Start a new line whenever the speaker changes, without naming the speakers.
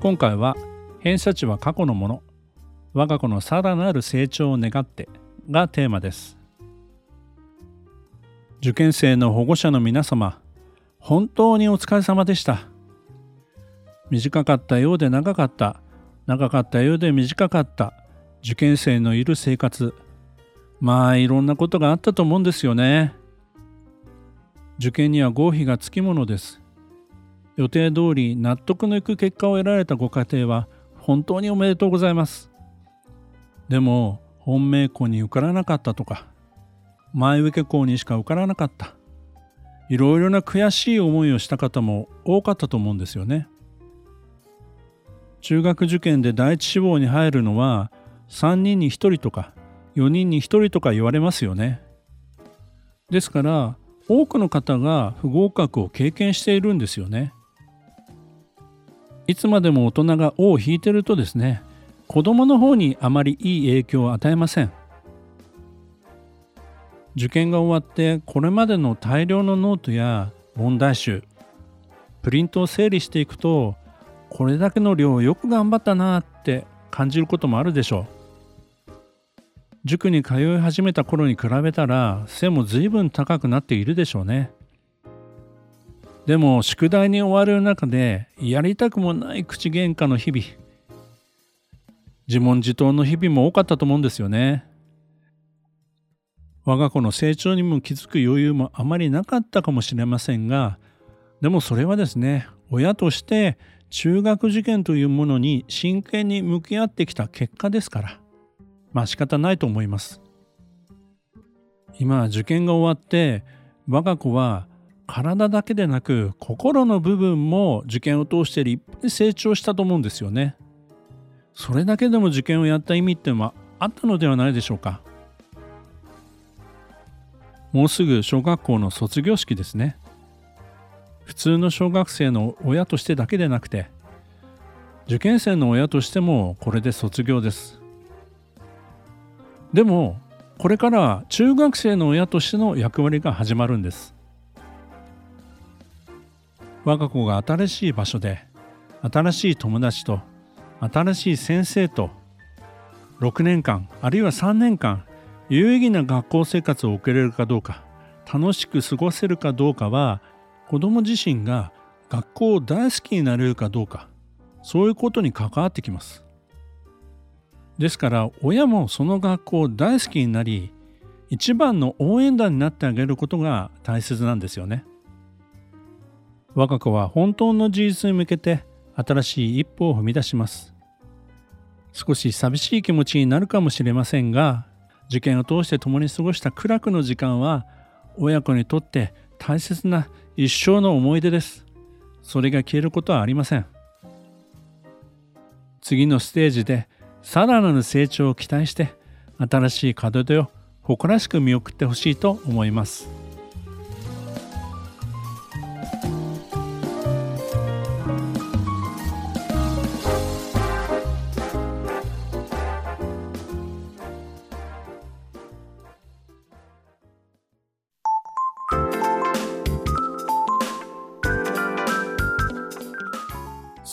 今回は偏差値は過去のもの我が子のさらなる成長を願ってがテーマです。受験生の保護者の皆様本当にお疲れ様でした。短かったようで長かった長かったようで短かった受験生のいる生活まあいろんなことがあったと思うんですよね。受験には合否がつきものです。予定通り納得のいく結果を得られたご家庭は本当におめでとうございます。でも本命校に受からなかったとか前受け校にしか受からなかったいろいろな悔しい思いをした方も多かったと思うんですよね。中学受験で第一志望に入るのは3人に1人とか4人に1人とか言われますよね。ですから多くの方が不合格を経験しているんですよね。いつまでも大人が尾を引いてるとですね子供の方にあまりいい影響を与えません。受験が終わってこれまでの大量のノートや問題集プリントを整理していくとこれだけの量よく頑張ったなって感じることもあるでしょう。塾に通い始めた頃に比べたら背も随分高くなっているでしょうね。でも宿題に追われる中でやりたくもない口喧嘩の日々。自問自答の日々も多かったと思うんですよね。我が子の成長にも気づく余裕もあまりなかったかもしれませんがでもそれはですね親として中学受験というものに真剣に向き合ってきた結果ですからまあ仕方ないと思います。今受験が終わって我が子は体だけでなく心の部分も受験を通して立派に成長したと思うんですよね。それだけでも受験をやった意味っていうのはあったのではないでしょうか。もうすぐ小学校の卒業式ですね。普通の小学生の親としてだけでなくて受験生の親としてもこれで卒業です。でもこれから中学生の親としての役割が始まるんです。我が子が新しい場所で新しい友達と新しい先生と6年間あるいは3年間有意義な学校生活を送れるかどうか楽しく過ごせるかどうかは子ども自身が学校を大好きになれるかどうかそういうことに関わってきます。ですから親もその学校を大好きになり一番の応援団になってあげることが大切なんですよね。我が子は本当の事実に向けて新しい一歩を踏み出します少し寂しい気持ちになるかもしれませんが受験を通して共に過ごした苦楽の時間は親子にとって大切な一生の思い出です。それが消えることはありません。次のステージでさらなる成長を期待して新しい門出を誇らしく見送ってほしいと思います。